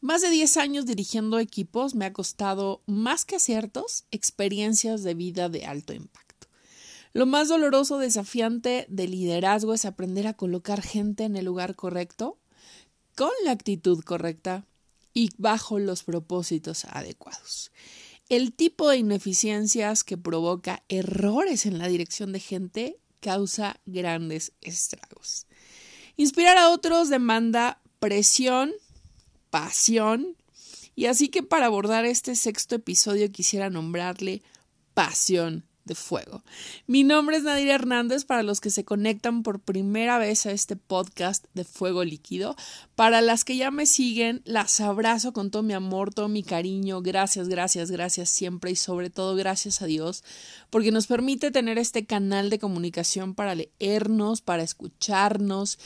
Más de 10 años dirigiendo equipos me ha costado, más que aciertos, experiencias de vida de alto impacto. Lo más doloroso, desafiante de liderazgo es aprender a colocar gente en el lugar correcto, con la actitud correcta y bajo los propósitos adecuados. El tipo de ineficiencias que provoca errores en la dirección de gente causa grandes estragos. Inspirar a otros demanda presión, pasión, y así que para abordar este sexto episodio quisiera nombrarle Pasión de Fuego. Mi nombre es Nadir Hernández para los que se conectan por primera vez a este podcast de Fuego Líquido. Para las que ya me siguen, las abrazo con todo mi amor, todo mi cariño. Gracias, gracias, gracias siempre y sobre todo gracias a Dios porque nos permite tener este canal de comunicación para leernos, para escucharnos,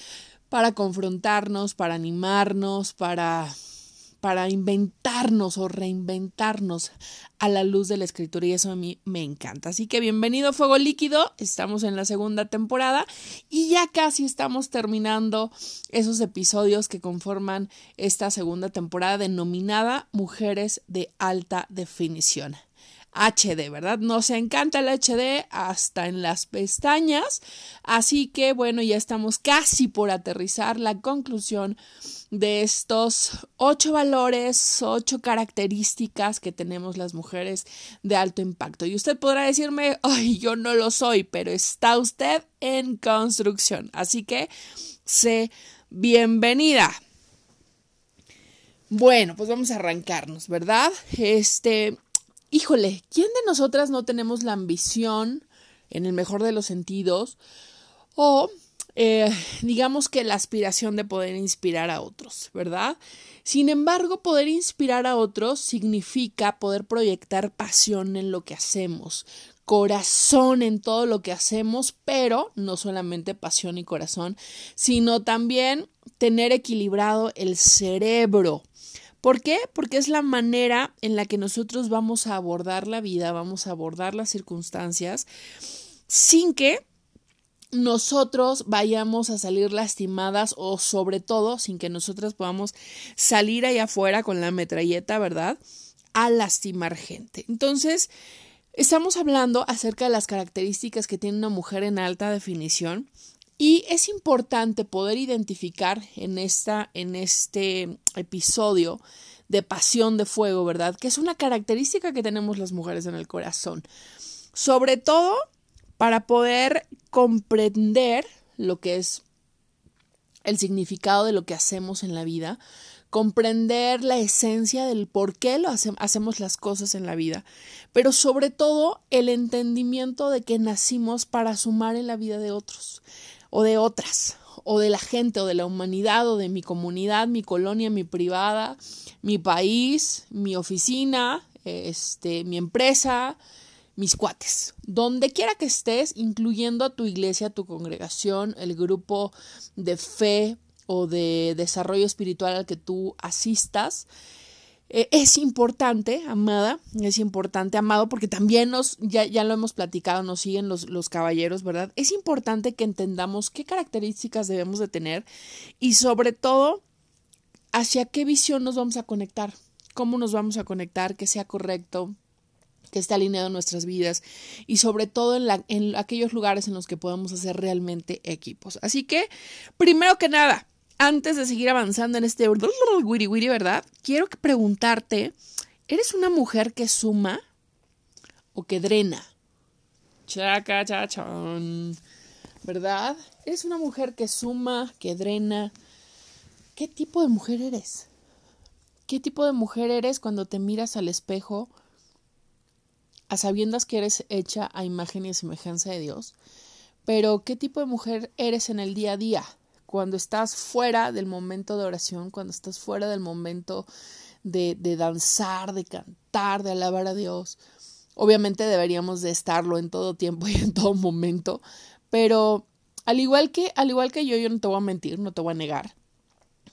para confrontarnos, para animarnos, para para inventarnos o reinventarnos a la luz de la escritura y eso a mí me encanta. Así que bienvenido Fuego Líquido, estamos en la segunda temporada y ya casi estamos terminando esos episodios que conforman esta segunda temporada denominada Mujeres de Alta Definición. HD, ¿verdad? Nos encanta el HD hasta en las pestañas. Así que bueno, ya estamos casi por aterrizar la conclusión de estos ocho valores, ocho características que tenemos las mujeres de alto impacto. Y usted podrá decirme, ay, yo no lo soy, pero está usted en construcción. Así que sé bienvenida. Bueno, pues vamos a arrancarnos, ¿verdad? Este, híjole, ¿quién de nosotras no tenemos la ambición, en el mejor de los sentidos, o eh, digamos que la aspiración de poder inspirar a otros, ¿verdad? Sin embargo, poder inspirar a otros significa poder proyectar pasión en lo que hacemos, corazón en todo lo que hacemos, pero no solamente pasión y corazón, sino también tener equilibrado el cerebro, ¿Por qué? Porque es la manera en la que nosotros vamos a abordar la vida, vamos a abordar las circunstancias sin que nosotros vayamos a salir lastimadas o sobre todo sin que nosotras podamos salir allá afuera con la metralleta, ¿verdad? A lastimar gente. Entonces, estamos hablando acerca de las características que tiene una mujer en alta definición y es importante poder identificar en, esta, en este episodio de pasión de fuego, ¿verdad? Que es una característica que tenemos las mujeres en el corazón. Sobre todo para poder comprender lo que es el significado de lo que hacemos en la vida, comprender la esencia del por qué lo hacemos las cosas en la vida, pero sobre todo el entendimiento de que nacimos para sumar en la vida de otros o de otras, o de la gente, o de la humanidad, o de mi comunidad, mi colonia, mi privada, mi país, mi oficina, este, mi empresa, mis cuates. Donde quiera que estés, incluyendo a tu iglesia, tu congregación, el grupo de fe o de desarrollo espiritual al que tú asistas, eh, es importante, amada, es importante, amado, porque también nos, ya, ya lo hemos platicado, nos siguen los, los caballeros, ¿verdad? Es importante que entendamos qué características debemos de tener y sobre todo hacia qué visión nos vamos a conectar, cómo nos vamos a conectar, que sea correcto, que esté alineado en nuestras vidas y sobre todo en, la, en aquellos lugares en los que podemos hacer realmente equipos. Así que, primero que nada, antes de seguir avanzando en este wiri ¿verdad? Quiero preguntarte, ¿eres una mujer que suma o que drena? Chaca, chachón. ¿Verdad? ¿Eres una mujer que suma, que drena? ¿Qué tipo de mujer eres? ¿Qué tipo de mujer eres cuando te miras al espejo a sabiendas que eres hecha a imagen y semejanza de Dios? Pero ¿qué tipo de mujer eres en el día a día? Cuando estás fuera del momento de oración, cuando estás fuera del momento de, de danzar, de cantar, de alabar a Dios. Obviamente deberíamos de estarlo en todo tiempo y en todo momento, pero al igual que, al igual que yo, yo no te voy a mentir, no te voy a negar,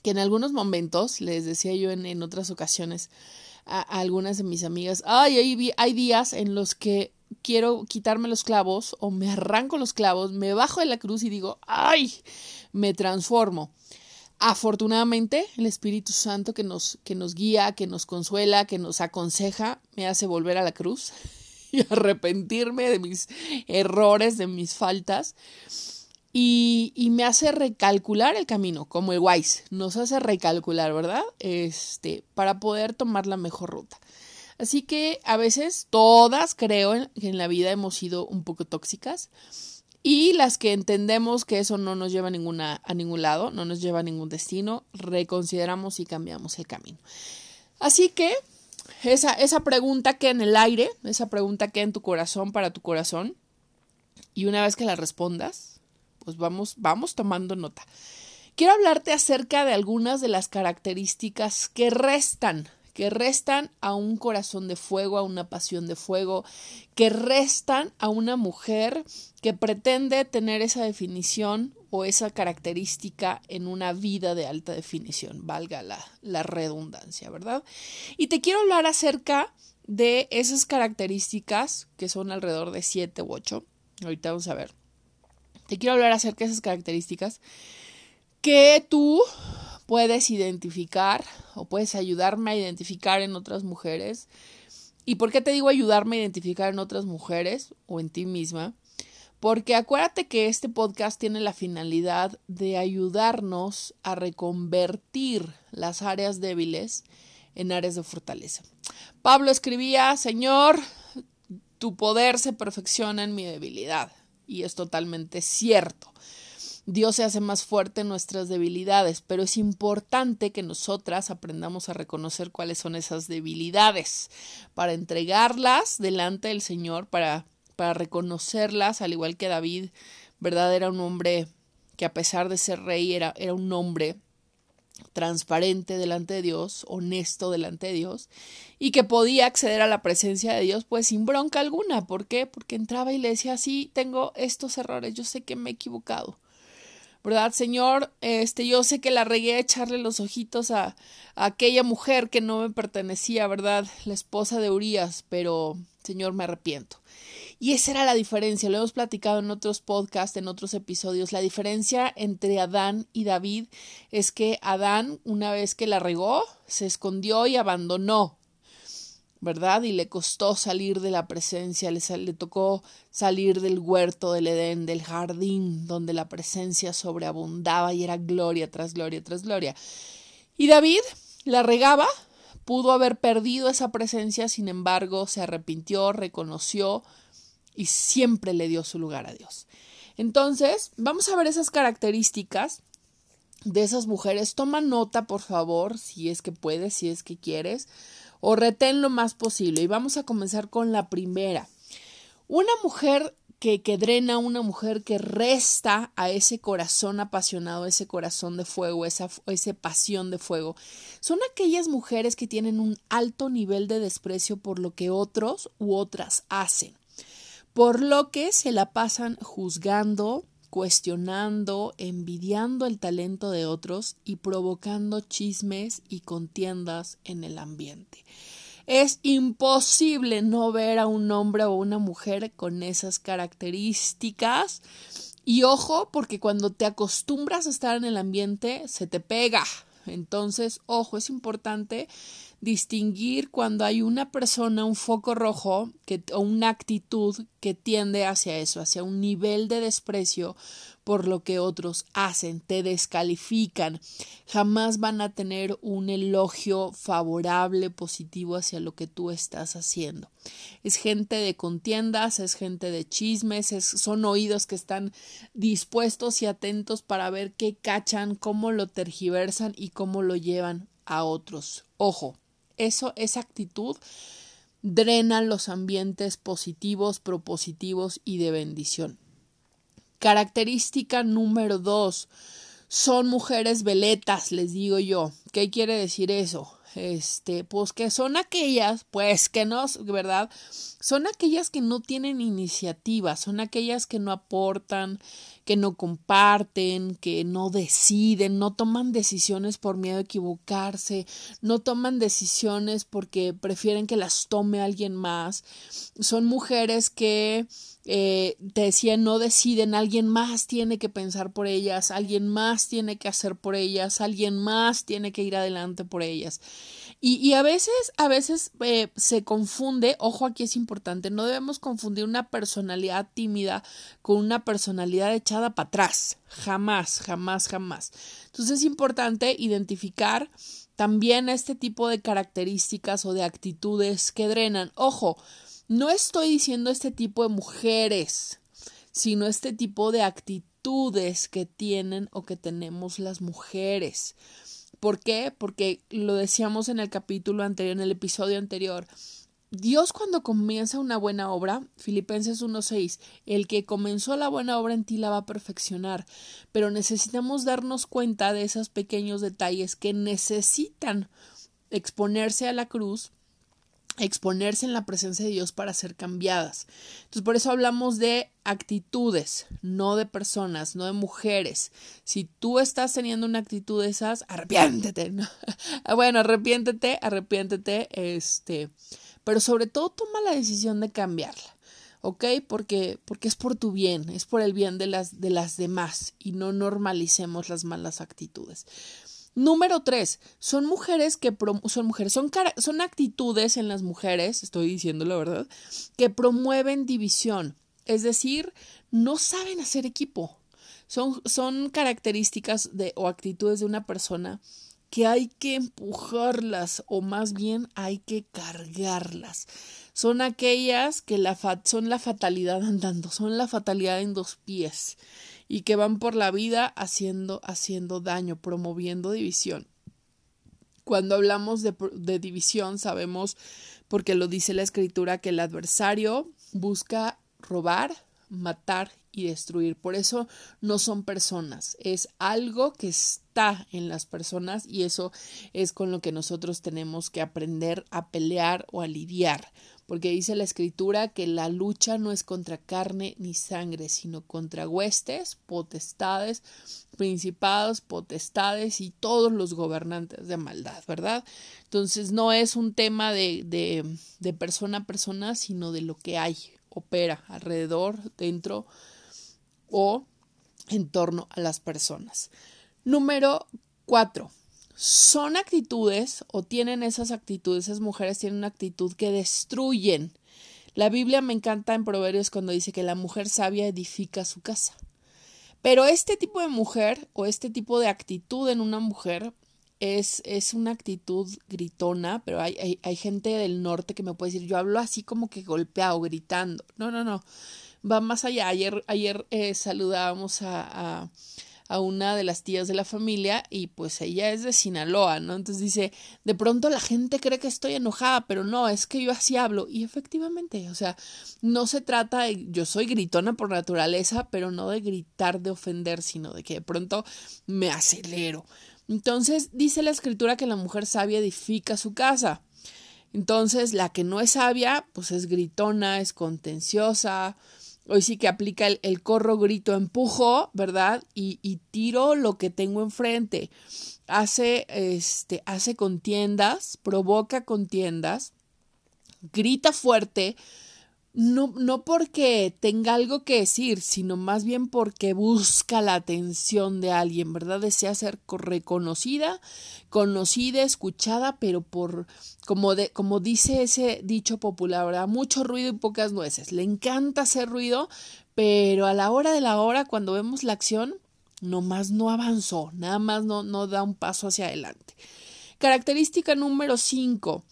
que en algunos momentos, les decía yo en, en otras ocasiones a, algunas de mis amigas, ay, hay días en los que quiero quitarme los clavos o me arranco los clavos, me bajo de la cruz y digo, ay, me transformo. afortunadamente el Espíritu Santo que nos, que nos guía, que nos consuela, que nos aconseja, me hace volver a la cruz y arrepentirme de mis errores, de mis faltas. Y, y, me hace recalcular el camino, como el Wise, nos hace recalcular, ¿verdad? Este, para poder tomar la mejor ruta. Así que a veces todas creo que en la vida hemos sido un poco tóxicas y las que entendemos que eso no nos lleva a, ninguna, a ningún lado, no nos lleva a ningún destino, reconsideramos y cambiamos el camino. Así que esa, esa pregunta queda en el aire, esa pregunta queda en tu corazón para tu corazón. Y una vez que la respondas, pues vamos, vamos tomando nota. Quiero hablarte acerca de algunas de las características que restan que restan a un corazón de fuego, a una pasión de fuego, que restan a una mujer que pretende tener esa definición o esa característica en una vida de alta definición, valga la, la redundancia, ¿verdad? Y te quiero hablar acerca de esas características, que son alrededor de siete u ocho. Ahorita vamos a ver. Te quiero hablar acerca de esas características que tú puedes identificar o puedes ayudarme a identificar en otras mujeres. ¿Y por qué te digo ayudarme a identificar en otras mujeres o en ti misma? Porque acuérdate que este podcast tiene la finalidad de ayudarnos a reconvertir las áreas débiles en áreas de fortaleza. Pablo escribía, Señor, tu poder se perfecciona en mi debilidad. Y es totalmente cierto. Dios se hace más fuerte en nuestras debilidades, pero es importante que nosotras aprendamos a reconocer cuáles son esas debilidades para entregarlas delante del Señor, para, para reconocerlas, al igual que David, ¿verdad? Era un hombre que a pesar de ser rey era, era un hombre transparente delante de Dios, honesto delante de Dios, y que podía acceder a la presencia de Dios pues sin bronca alguna. ¿Por qué? Porque entraba y le decía, sí, tengo estos errores, yo sé que me he equivocado. ¿Verdad? Señor, este, yo sé que la regué a echarle los ojitos a, a, aquella mujer que no me pertenecía, ¿verdad? La esposa de Urias, pero, Señor, me arrepiento. Y esa era la diferencia, lo hemos platicado en otros podcasts, en otros episodios. La diferencia entre Adán y David es que Adán, una vez que la regó, se escondió y abandonó ¿verdad? Y le costó salir de la presencia, le, le, tocó salir del huerto del Edén, del jardín, donde la presencia sobreabundaba y era gloria tras gloria tras gloria. Y David la regaba, pudo haber perdido esa presencia, sin embargo, se arrepintió, reconoció y siempre le dio su lugar a Dios. Entonces, vamos a ver esas características de esas mujeres. Toma nota, por favor, si es que puedes, si es que quieres o retén lo más posible. Y vamos a comenzar con la primera. Una mujer que, que drena, una mujer que resta a ese corazón apasionado, ese corazón de fuego, esa ese pasión de fuego, son aquellas mujeres que tienen un alto nivel de desprecio por lo que otros u otras hacen, por lo que se la pasan juzgando, cuestionando, envidiando el talento de otros y provocando chismes y contiendas en el ambiente. Es imposible no ver a un hombre o una mujer con esas características. Y ojo, porque cuando te acostumbras a estar en el ambiente, se te pega. Entonces, ojo, es importante distinguir cuando hay una persona, un foco rojo o una actitud que tiende hacia eso, hacia un nivel de desprecio por lo que otros hacen, te descalifican, jamás van a tener un elogio favorable, positivo hacia lo que tú estás haciendo. Es gente de contiendas, es gente de chismes, son oídos que están dispuestos y atentos para ver qué cachan, cómo lo tergiversan y cómo lo llevan a otros. Ojo, eso, esa actitud drena los ambientes positivos, propositivos y de bendición. Característica número dos. Son mujeres veletas, les digo yo. ¿Qué quiere decir eso? Este, pues que son aquellas, pues que no, ¿verdad? Son aquellas que no tienen iniciativa, son aquellas que no aportan, que no comparten, que no deciden, no toman decisiones por miedo a equivocarse, no toman decisiones porque prefieren que las tome alguien más. Son mujeres que eh, te decía, no deciden, alguien más tiene que pensar por ellas, alguien más tiene que hacer por ellas, alguien más tiene que ir adelante por ellas. Y, a veces, a veces eh, se confunde, ojo aquí es importante, no debemos confundir una personalidad tímida con una personalidad echada para atrás, jamás, jamás, jamás. Entonces es importante identificar también este tipo de características o de actitudes que drenan. Ojo, no estoy diciendo este tipo de mujeres, sino este tipo de actitudes que tienen o que tenemos las mujeres. ¿Por qué? Porque lo decíamos en el capítulo anterior, en el episodio anterior. Dios cuando comienza una buena obra, Filipenses 1.6, el que comenzó la buena obra en ti la va a perfeccionar, pero necesitamos darnos cuenta de esos pequeños detalles que necesitan exponerse a la cruz exponerse en la presencia de Dios para ser cambiadas. Entonces, por eso hablamos de actitudes, no de personas, no de mujeres. Si tú estás teniendo una actitud de esas, arrepiéntete. bueno, arrepiéntete, arrepiéntete, este, pero sobre todo toma la decisión de cambiarla. ¿ok? Porque, porque es por tu bien, es por el bien de las, de las demás y no normalicemos las malas actitudes. Número tres, son mujeres que son mujeres, son, son actitudes en las mujeres, estoy diciendo la verdad, que promueven división. Es decir, no saben hacer equipo. Son, son características de, o actitudes de una persona que hay que empujarlas o más bien hay que cargarlas. Son aquellas que la son la fatalidad andando, son la fatalidad en dos pies y que van por la vida haciendo, haciendo daño, promoviendo división. Cuando hablamos de, de división, sabemos, porque lo dice la escritura, que el adversario busca robar, matar y destruir. Por eso no son personas, es algo que está en las personas y eso es con lo que nosotros tenemos que aprender a pelear o a lidiar porque dice la escritura que la lucha no es contra carne ni sangre, sino contra huestes, potestades, principados, potestades y todos los gobernantes de maldad, ¿verdad? Entonces no es un tema de, de, de persona a persona, sino de lo que hay, opera alrededor, dentro o en torno a las personas. Número cuatro son actitudes o tienen esas actitudes, esas mujeres tienen una actitud que destruyen. La Biblia me encanta en Proverbios cuando dice que la mujer sabia edifica su casa. Pero este tipo de mujer o este tipo de actitud en una mujer es, es una actitud gritona, pero hay, hay, hay, gente del norte que me puede decir, yo hablo así como que golpeado, gritando. No, no, no. Va más allá. Ayer, ayer eh, saludábamos a, a a una de las tías de la familia y pues ella es de Sinaloa, ¿no? Entonces dice, de pronto la gente cree que estoy enojada, pero no, es que yo así hablo. Y efectivamente, o sea, no se trata de, yo soy gritona por naturaleza, pero no de gritar, de ofender, sino de que de pronto me acelero. Entonces dice la escritura que la mujer sabia edifica su casa. Entonces, la que no es sabia, pues es gritona, es contenciosa, Hoy sí que aplica el, corro, grito, empujo, ¿verdad? Y, y, tiro lo que tengo enfrente. Hace, este, hace contiendas, provoca contiendas, grita fuerte, no, no porque tenga algo que decir, sino más bien porque busca la atención de alguien, ¿verdad? Desea ser reconocida, conocida, escuchada, pero por, como, de, como dice ese dicho popular, ¿verdad? Mucho ruido y pocas nueces. Le encanta hacer ruido, pero a la hora de la hora, cuando vemos la acción, nomás no avanzó, nada más no, no da un paso hacia adelante. Característica número 5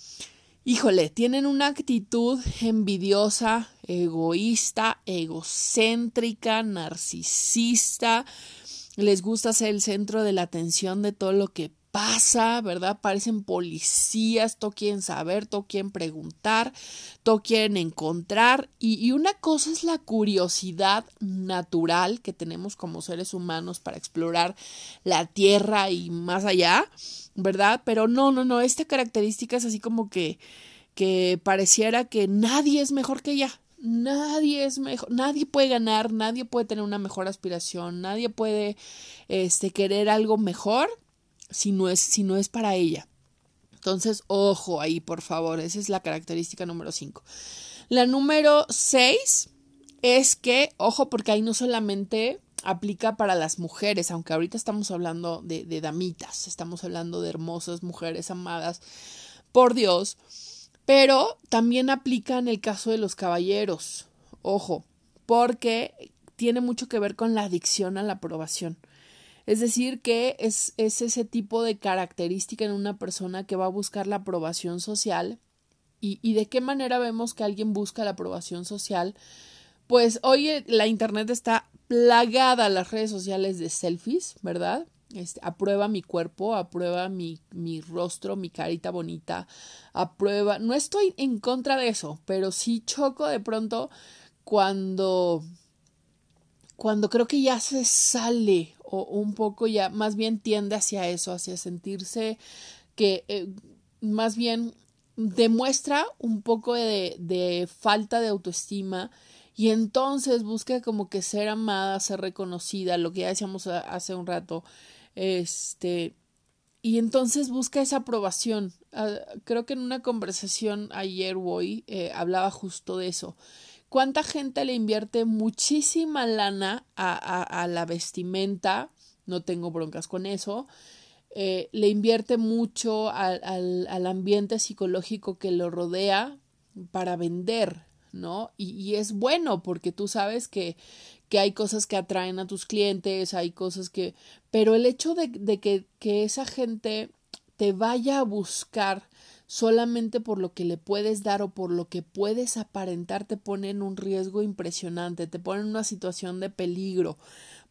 híjole, tienen una actitud envidiosa, egoísta, egocéntrica, narcisista, les gusta ser el centro de la atención de todo lo que pasa, ¿verdad? Parecen policías, todo quieren saber, todo quieren preguntar, todo quieren encontrar. Y, y, una cosa es la curiosidad natural que tenemos como seres humanos para explorar la Tierra y más allá. ¿verdad? Pero no, no, no, esta característica es así como que, que pareciera que nadie es mejor que ella. Nadie es mejor, nadie puede ganar, nadie puede tener una mejor aspiración, nadie puede este querer algo mejor si no es, si no es para ella. Entonces, ojo ahí, por favor, esa es la característica número 5. La número 6 es que, ojo, porque ahí no solamente aplica para las mujeres, aunque ahorita estamos hablando de, de damitas, estamos hablando de hermosas mujeres amadas por Dios, pero también aplica en el caso de los caballeros, ojo, porque tiene mucho que ver con la adicción a la aprobación. Es decir, que es, es, ese tipo de característica en una persona que va a buscar la aprobación social. ¿Y, y de qué manera vemos que alguien busca la aprobación social? Pues hoy la Internet está plagada, las redes sociales de selfies, ¿verdad? Este, aprueba mi cuerpo, aprueba mi, mi rostro, mi carita bonita, aprueba. No estoy en contra de eso, pero sí choco de pronto cuando cuando creo que ya se sale o un poco ya más bien tiende hacia eso, hacia sentirse que eh, más bien demuestra un poco de, de, falta de autoestima y entonces busca como que ser amada, ser reconocida, lo que ya decíamos hace un rato, este, y entonces busca esa aprobación. Ah, creo que en una conversación ayer hoy eh, hablaba justo de eso. ¿Cuánta gente le invierte muchísima lana a, a, la vestimenta? No tengo broncas con eso. Eh, le invierte mucho al, al, al, ambiente psicológico que lo rodea para vender, ¿no? Y, y, es bueno porque tú sabes que, que hay cosas que atraen a tus clientes, hay cosas que... Pero el hecho de, de que, que esa gente te vaya a buscar solamente por lo que le puedes dar o por lo que puedes aparentar te pone en un riesgo impresionante, te pone en una situación de peligro.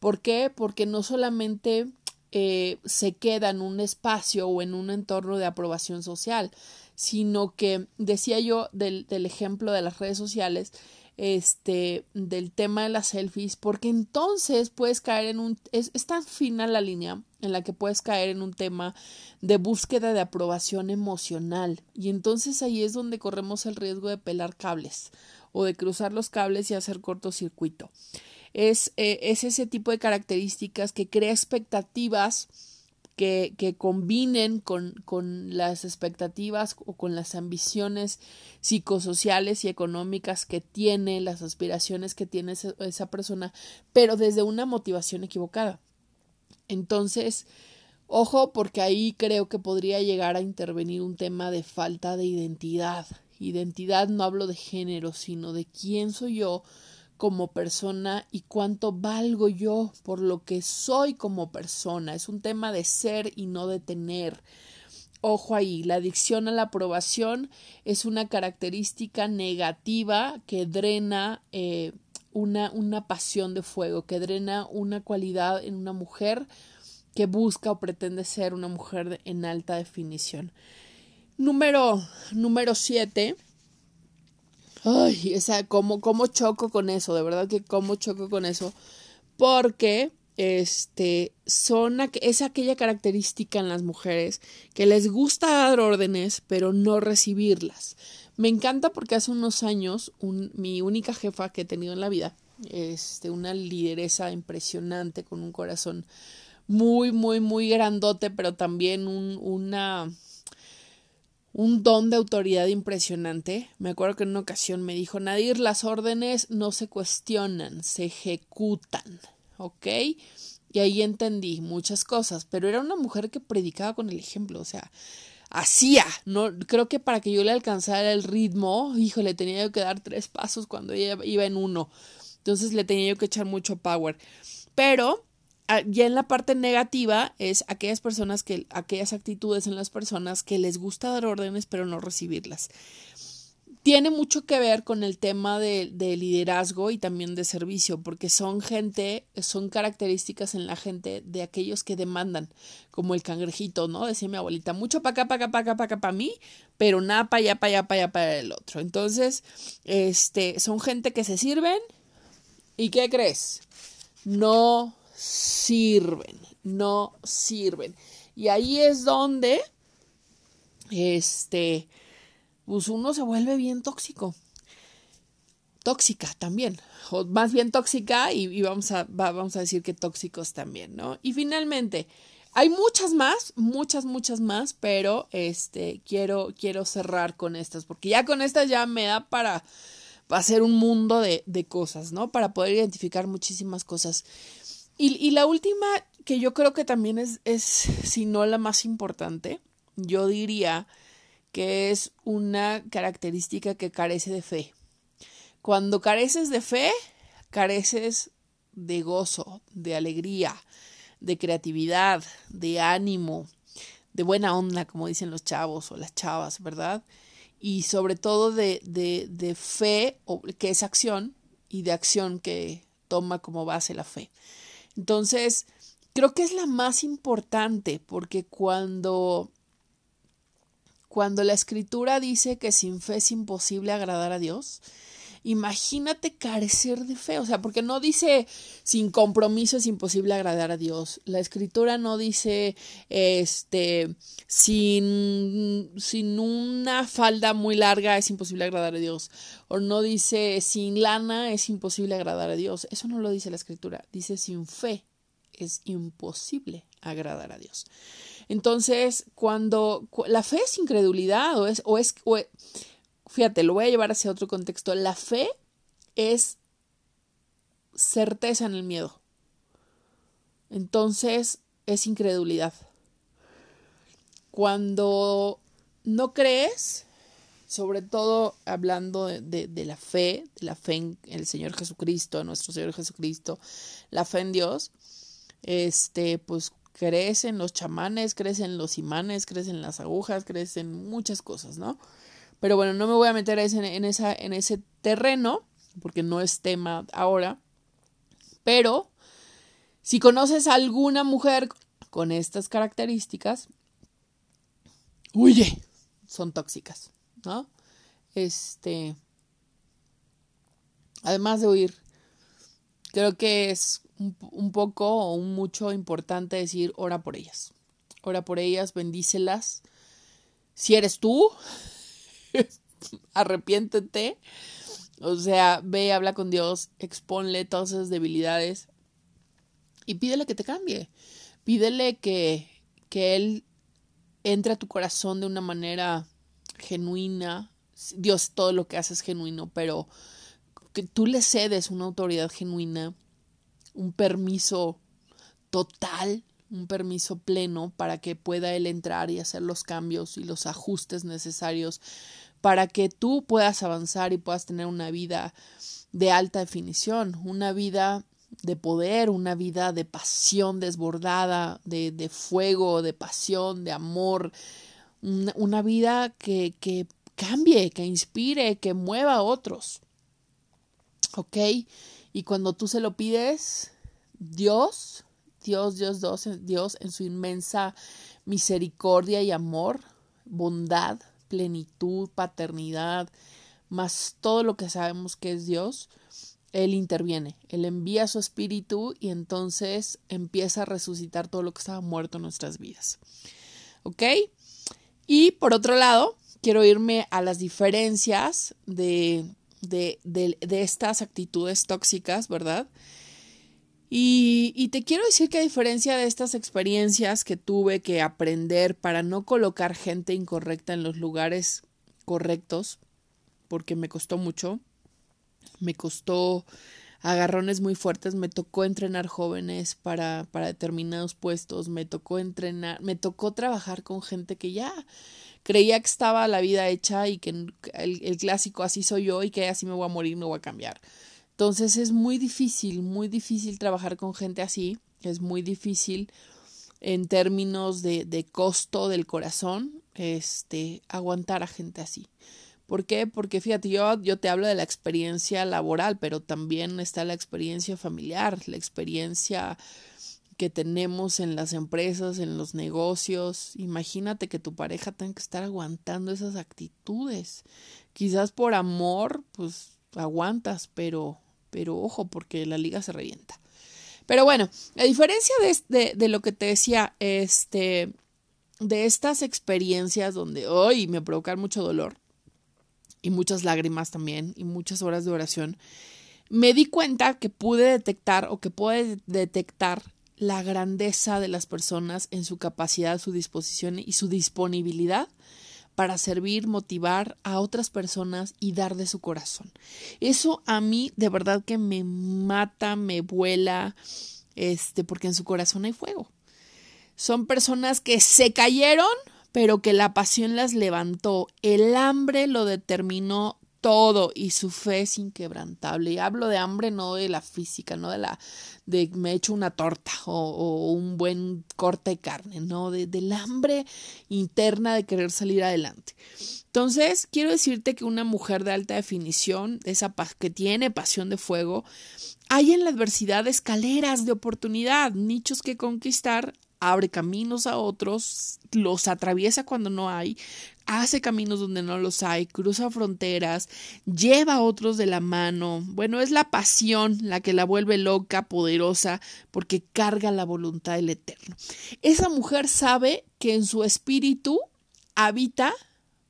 ¿Por qué? Porque no solamente eh, se queda en un espacio o en un entorno de aprobación social, sino que decía yo del, del ejemplo de las redes sociales, este, del tema de las selfies, porque entonces puedes caer en un, es, tan fina la línea en la que puedes caer en un tema de búsqueda de aprobación emocional, y entonces ahí es donde corremos el riesgo de pelar cables o de cruzar los cables y hacer cortocircuito. Es, eh, es ese tipo de características que crea expectativas que, que combinen con, con, las expectativas o con las ambiciones psicosociales y económicas que tiene, las aspiraciones que tiene esa, esa persona, pero desde una motivación equivocada. Entonces, ojo, porque ahí creo que podría llegar a intervenir un tema de falta de identidad. Identidad no hablo de género, sino de quién soy yo como persona y cuánto valgo yo por lo que soy como persona. Es un tema de ser y no de tener. Ojo ahí, la adicción a la aprobación es una característica negativa que drena eh, una, una pasión de fuego, que drena una cualidad en una mujer que busca o pretende ser una mujer en alta definición. Número, número siete Ay, esa, cómo, cómo choco con eso, de verdad que cómo choco con eso, porque este son es aquella característica en las mujeres que les gusta dar órdenes pero no recibirlas. Me encanta porque hace unos años mi única jefa que he tenido en la vida, este, una lideresa impresionante con un corazón muy, muy, muy grandote, pero también un, una un don de autoridad impresionante. Me acuerdo que en una ocasión me dijo, Nadir, las órdenes no se cuestionan, se ejecutan, ¿ok? Y ahí entendí muchas cosas, pero era una mujer que predicaba con el ejemplo, o sea, hacía, no creo que para que yo le alcanzara el ritmo, híjole, tenía yo que dar tres pasos cuando ella iba en uno. Entonces le tenía yo que echar mucho power. Pero ya en la parte negativa es aquellas personas que, aquellas actitudes en las personas que les gusta dar órdenes pero no recibirlas. Tiene mucho que ver con el tema de, de liderazgo y también de servicio, porque son gente, son características en la gente de aquellos que demandan, como el cangrejito, ¿no? Decía mi abuelita, mucho para acá, para acá, para acá, para acá, para mí, pero nada para allá, para allá, para allá, para el otro. Entonces, este, son gente que se sirven, ¿y qué crees? No sirven, no sirven. Y ahí es donde, este, pues uno se vuelve bien tóxico. Tóxica también, o más bien tóxica y, vamos, a, va, vamos a decir que tóxicos también, ¿no? Y finalmente, hay muchas más, muchas, muchas más, pero este, quiero, quiero cerrar con estas, porque ya con estas ya me da para ser un mundo de, de cosas, ¿no? Para poder identificar muchísimas cosas. Y, y, la última, que yo creo que también es, es, si no la más importante, yo diría que es una característica que carece de fe. Cuando careces de fe, careces de gozo, de alegría, de creatividad, de ánimo, de buena onda, como dicen los chavos o las chavas, ¿verdad? Y sobre todo de, de, de fe, que es acción, y de acción que toma como base la fe. Entonces, creo que es la más importante, porque cuando cuando la escritura dice que sin fe es imposible agradar a Dios, imagínate carecer de fe, o sea, porque no dice sin compromiso es imposible agradar a Dios. La escritura no dice este sin sin una falda muy larga es imposible agradar a Dios o no dice sin lana es imposible agradar a Dios. Eso no lo dice la escritura, dice sin fe es imposible agradar a Dios. Entonces, cuando la fe es incredulidad o es, o es, fíjate, lo voy a llevar hacia otro contexto. La fe es certeza en el miedo. Entonces, es incredulidad. Cuando no crees, sobre todo hablando de, la fe, de la fe en el Señor Jesucristo, nuestro Señor Jesucristo, la fe en Dios, este, pues crees en los chamanes, crees en los imanes, crees en las agujas, crees en muchas cosas, ¿no? Pero bueno, no me voy a meter en, esa, en ese terreno, porque no es tema ahora. Pero si conoces a alguna mujer con estas características, huye, son tóxicas, ¿no? Este, además de huir, creo que es un, poco o un mucho importante decir, ora por ellas. Ora por ellas, bendícelas. Si eres tú, arrepiéntete. O sea, ve, habla con Dios, exponle todas esas debilidades y pídele que te cambie. Pídele que, que Él entre a tu corazón de una manera genuina. Dios, todo lo que hace es genuino, pero que tú le cedes una autoridad genuina un permiso total, un permiso pleno para que pueda él entrar y hacer los cambios y los ajustes necesarios para que tú puedas avanzar y puedas tener una vida de alta definición, una vida de poder, una vida de pasión desbordada, de, de fuego, de pasión, de amor, una, vida que, que cambie, que inspire, que mueva a otros. ¿Ok? Y cuando tú se lo pides, Dios, Dios, Dios, Dios, Dios en su inmensa misericordia y amor, bondad, plenitud, paternidad, más todo lo que sabemos que es Dios, Él interviene, Él envía su espíritu y entonces empieza a resucitar todo lo que estaba muerto en nuestras vidas. ¿Ok? Y por otro lado, quiero irme a las diferencias de de, de, estas actitudes tóxicas, ¿verdad? Y, te quiero decir que a diferencia de estas experiencias que tuve que aprender para no colocar gente incorrecta en los lugares correctos, porque me costó mucho, me costó agarrones muy fuertes, me tocó entrenar jóvenes para, para determinados puestos, me tocó entrenar, me tocó trabajar con gente que ya creía que estaba la vida hecha y que el, clásico así soy yo y que así me voy a morir, me voy a cambiar. Entonces es muy difícil, muy difícil trabajar con gente así, es muy difícil en términos de, de costo del corazón, este, aguantar a gente así. ¿Por qué? Porque fíjate, yo, yo te hablo de la experiencia laboral, pero también está la experiencia familiar, la experiencia que tenemos en las empresas, en los negocios. Imagínate que tu pareja tenga que estar aguantando esas actitudes. Quizás por amor, pues aguantas, pero, pero ojo, porque la liga se revienta. Pero bueno, a diferencia de, de, lo que te decía, este, de estas experiencias donde hoy me provocan mucho dolor y muchas lágrimas también y muchas horas de oración, me di cuenta que pude detectar o que puede detectar la grandeza de las personas en su capacidad, su disposición y su disponibilidad para servir, motivar a otras personas y dar de su corazón. Eso a mí de verdad que me mata, me vuela, este, porque en su corazón hay fuego. Son personas que se cayeron, pero que la pasión las levantó. El hambre lo determinó todo y su fe es inquebrantable. Y hablo de hambre no de la física, no de la de me echo una torta o, un buen corte de carne, no, de, del hambre interna de querer salir adelante. Entonces, quiero decirte que una mujer de alta definición, esa que tiene pasión de fuego, hay en la adversidad escaleras de oportunidad, nichos que conquistar, abre caminos a otros, los atraviesa cuando no hay, hace caminos donde no los hay, cruza fronteras, lleva a otros de la mano. Bueno, es la pasión la que la vuelve loca, poderosa, porque carga la voluntad del Eterno. Esa mujer sabe que en su espíritu habita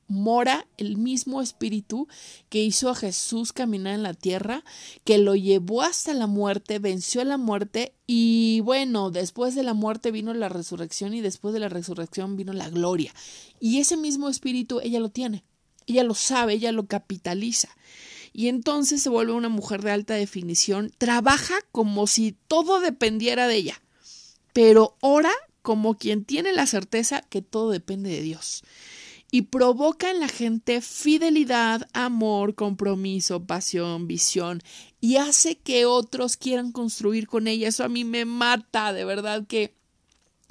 mora el mismo espíritu que hizo a Jesús caminar en la tierra, que lo llevó hasta la muerte, venció la muerte y bueno, después de la muerte vino la resurrección y después de la resurrección vino la gloria. Y ese mismo espíritu ella lo tiene, ella lo sabe, ella lo capitaliza. Y entonces se vuelve una mujer de alta definición, trabaja como si todo dependiera de ella, pero ora como quien tiene la certeza que todo depende de Dios y provoca en la gente fidelidad, amor, compromiso, pasión, visión y hace que otros quieran construir con ella. Eso a mí me mata, de verdad que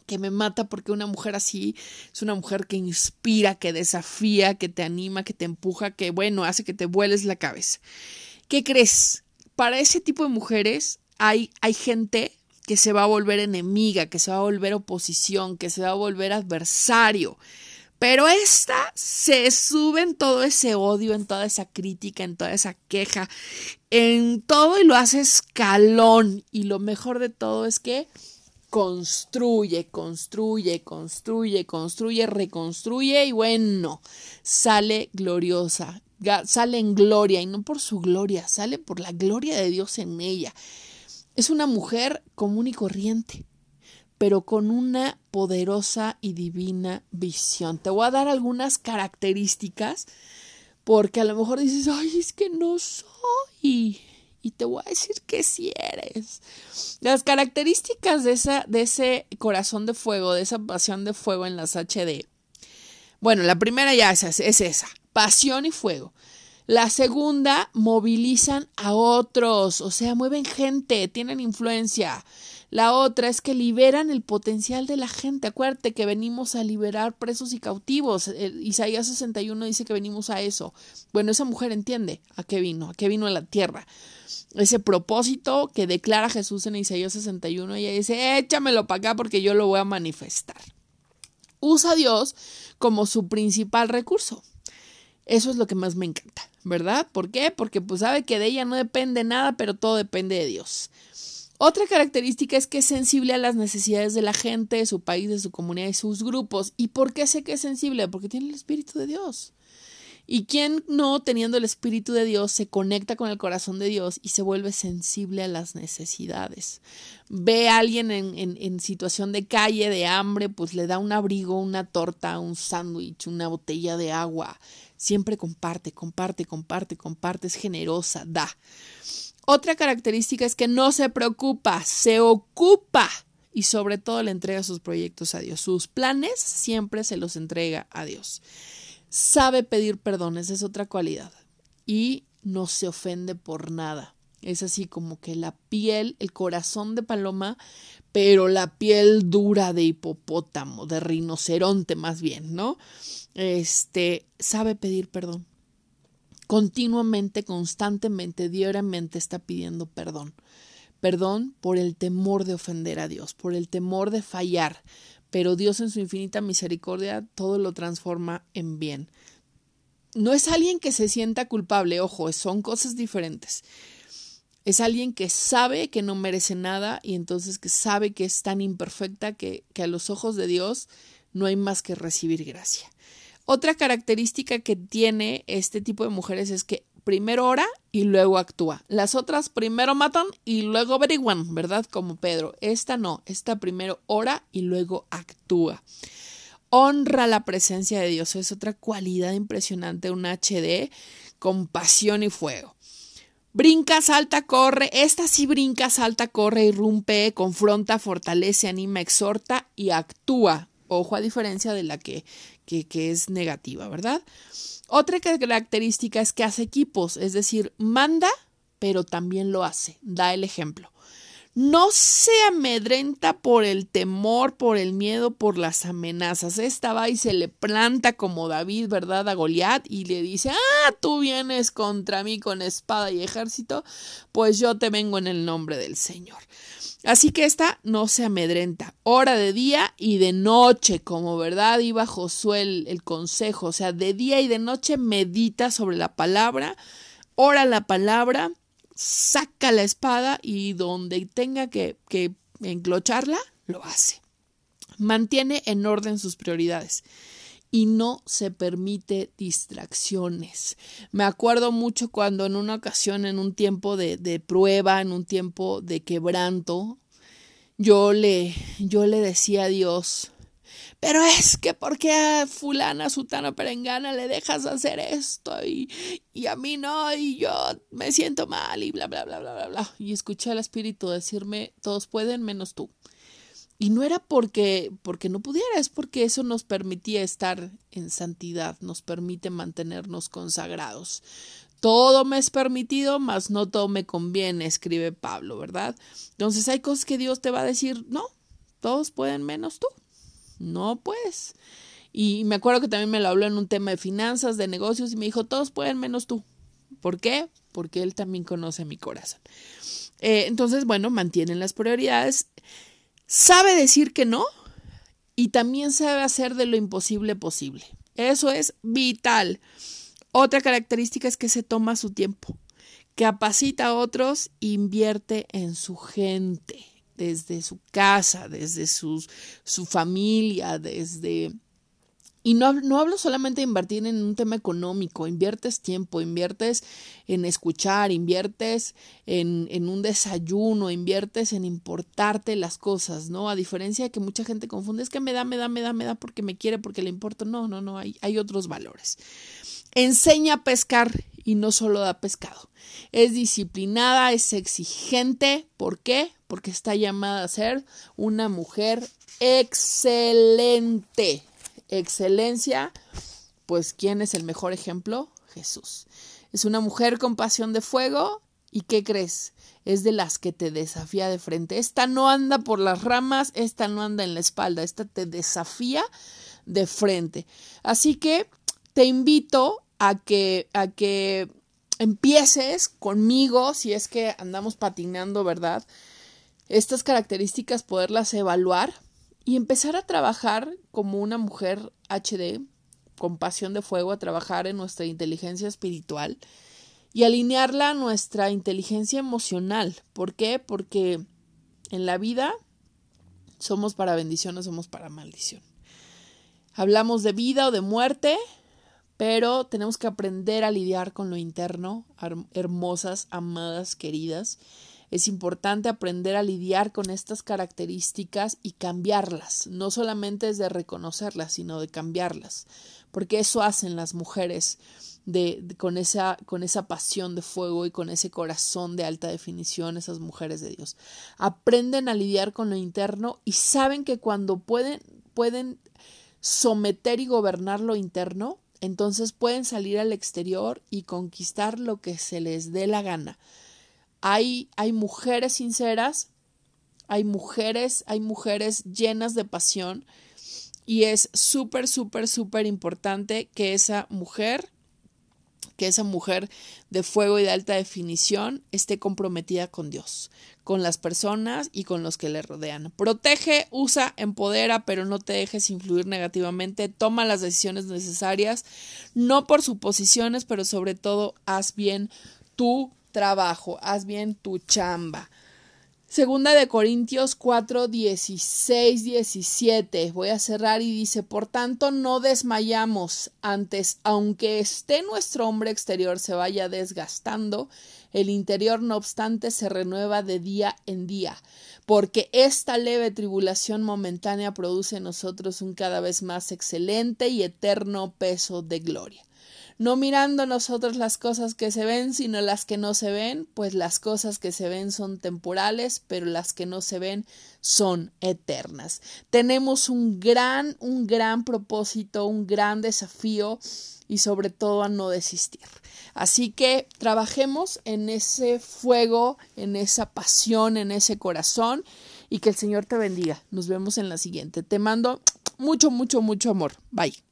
que me mata porque una mujer así es una mujer que inspira, que desafía, que te anima, que te empuja, que bueno, hace que te vueles la cabeza. ¿Qué crees? Para ese tipo de mujeres hay, hay gente que se va a volver enemiga, que se va a volver oposición, que se va a volver adversario. Pero esta se sube en todo ese odio, en toda esa crítica, en toda esa queja, en todo y lo hace escalón. Y lo mejor de todo es que construye, construye, construye, construye, reconstruye y bueno, sale gloriosa, sale en gloria y no por su gloria, sale por la gloria de Dios en ella. Es una mujer común y corriente, pero con una poderosa y divina visión. Te voy a dar algunas características porque a lo mejor dices, ay, es que no soy. Y te voy a decir que sí eres. Las características de, esa, de ese corazón de fuego, de esa pasión de fuego en las HD. Bueno, la primera ya es, es esa, pasión y fuego. La segunda, movilizan a otros, o sea, mueven gente, tienen influencia. La otra es que liberan el potencial de la gente. Acuérdate que venimos a liberar presos y cautivos. Isaías 61 dice que venimos a eso. Bueno, esa mujer entiende a qué vino, a qué vino a la tierra. Ese propósito que declara Jesús en Isaías 61, ella dice, échamelo para acá porque yo lo voy a manifestar. Usa a Dios como su principal recurso. Eso es lo que más me encanta, ¿verdad? ¿Por qué? Porque pues sabe que de ella no depende nada, pero todo depende de Dios. Otra característica es que es sensible a las necesidades de la gente, de su país, de su comunidad y sus grupos. ¿Y por qué sé que es sensible? Porque tiene el Espíritu de Dios. ¿Y quién no, teniendo el Espíritu de Dios, se conecta con el corazón de Dios y se vuelve sensible a las necesidades? Ve a alguien en, en, en situación de calle, de hambre, pues le da un abrigo, una torta, un sándwich, una botella de agua. Siempre comparte, comparte, comparte, comparte, es generosa, da. Otra característica es que no se preocupa, se ocupa y sobre todo le entrega sus proyectos a Dios. Sus planes siempre se los entrega a Dios. Sabe pedir perdón, esa es otra cualidad. Y no se ofende por nada. Es así como que la piel, el corazón de paloma, pero la piel dura de hipopótamo, de rinoceronte más bien, ¿no? Este, sabe pedir perdón continuamente, constantemente, diariamente está pidiendo perdón. Perdón por el temor de ofender a Dios, por el temor de fallar, pero Dios en su infinita misericordia todo lo transforma en bien. No es alguien que se sienta culpable, ojo, son cosas diferentes. Es alguien que sabe que no merece nada y entonces que sabe que es tan imperfecta que, que a los ojos de Dios no hay más que recibir gracia. Otra característica que tiene este tipo de mujeres es que primero ora y luego actúa. Las otras primero matan y luego averiguan, ¿verdad? Como Pedro. Esta no, esta primero ora y luego actúa. honra la presencia de Dios. Es otra cualidad impresionante, un HD con pasión y fuego. Brinca, salta, corre. Esta sí brinca, salta, corre, irrumpe, confronta, fortalece, anima, exhorta y actúa. Ojo a diferencia de la que, que, que es negativa, ¿verdad? Otra característica es que hace equipos, es decir, manda, pero también lo hace. Da el ejemplo no se amedrenta por el temor, por el miedo, por las amenazas. Esta va y se le planta como David, ¿verdad? A Goliat y le dice, ah, tú vienes contra mí con espada y ejército, pues yo te vengo en el nombre del Señor. Así que esta no se amedrenta, hora de día y de noche, como verdad iba Josué el, el consejo, o sea, de día y de noche medita sobre la palabra, ora la palabra, saca la espada y donde tenga que, que enclocharla, lo hace. Mantiene en orden sus prioridades y no se permite distracciones. Me acuerdo mucho cuando en una ocasión, en un tiempo de, de, prueba, en un tiempo de quebranto, yo le, yo le decía a Dios, pero es que ¿por qué a fulana, sutana, perengana le dejas hacer esto y, y a mí no y yo me siento mal y bla, bla, bla, bla, bla, bla. Y escuché al espíritu decirme, todos pueden menos tú. Y no era porque, porque no pudiera, es porque eso nos permitía estar en santidad, nos permite mantenernos consagrados. Todo me es permitido, mas no todo me conviene, escribe Pablo, ¿verdad? Entonces hay cosas que Dios te va a decir, no, todos pueden menos tú. No, pues. Y me acuerdo que también me lo habló en un tema de finanzas, de negocios, y me dijo, todos pueden menos tú. ¿Por qué? Porque él también conoce mi corazón. Eh, entonces, bueno, mantienen las prioridades. Sabe decir que no y también sabe hacer de lo imposible posible. Eso es vital. Otra característica es que se toma su tiempo, capacita a otros, invierte en su gente desde su casa, desde sus, su familia, desde... Y no, no, hablo solamente de invertir en un tema económico, inviertes tiempo, inviertes en escuchar, inviertes en, en, un desayuno, inviertes en importarte las cosas, ¿no? A diferencia de que mucha gente confunde, es que me da, me da, me da, me da porque me quiere, porque le importa. No, no, no, hay, hay otros valores. Enseña a pescar y no solo da pescado. Es disciplinada, es exigente. ¿Por qué? Porque está llamada a ser una mujer excelente. Excelencia, pues ¿quién es el mejor ejemplo? Jesús. Es una mujer con pasión de fuego. ¿Y qué crees? Es de las que te desafía de frente. Esta no anda por las ramas, esta no anda en la espalda, esta te desafía de frente. Así que te invito a que, a que empieces conmigo, si es que andamos patinando, ¿verdad? Estas características, poderlas evaluar y empezar a trabajar como una mujer HD, con pasión de fuego, a trabajar en nuestra inteligencia espiritual y alinearla a nuestra inteligencia emocional. ¿Por qué? Porque en la vida somos para bendición o somos para maldición. Hablamos de vida o de muerte, pero tenemos que aprender a lidiar con lo interno, hermosas, amadas, queridas. Es importante aprender a lidiar con estas características y cambiarlas. No solamente es de reconocerlas, sino de cambiarlas. Porque eso hacen las mujeres de, con, esa, con esa pasión de fuego y con ese corazón de alta definición, esas mujeres de Dios. Aprenden a lidiar con lo interno y saben que cuando pueden, pueden someter y gobernar lo interno, entonces pueden salir al exterior y conquistar lo que se les dé la gana. Hay, hay mujeres sinceras, hay mujeres, hay mujeres llenas de pasión y es súper, súper, súper importante que esa mujer que esa mujer de fuego y de alta definición esté comprometida con Dios, con las personas y con los que le rodean. Protege, usa, empodera, pero no te dejes influir negativamente. Toma las decisiones necesarias, no por suposiciones, pero sobre todo haz bien tu trabajo, haz bien tu chamba. Segunda de Corintios 4, 16, 17. Voy a cerrar y dice, por tanto, no desmayamos antes, aunque esté nuestro hombre exterior se vaya desgastando, el interior no obstante se renueva de día en día, porque esta leve tribulación momentánea produce en nosotros un cada vez más excelente y eterno peso de gloria no mirando nosotros las cosas que se ven, sino las que no se ven, pues las cosas que se ven son temporales, pero las que no se ven son eternas. Tenemos un gran, un gran propósito, un gran desafío y sobre todo a no desistir. Así que trabajemos en ese fuego, en esa pasión, en ese corazón y que el Señor te bendiga. Nos vemos en la siguiente. Te mando mucho, mucho, mucho amor. Bye.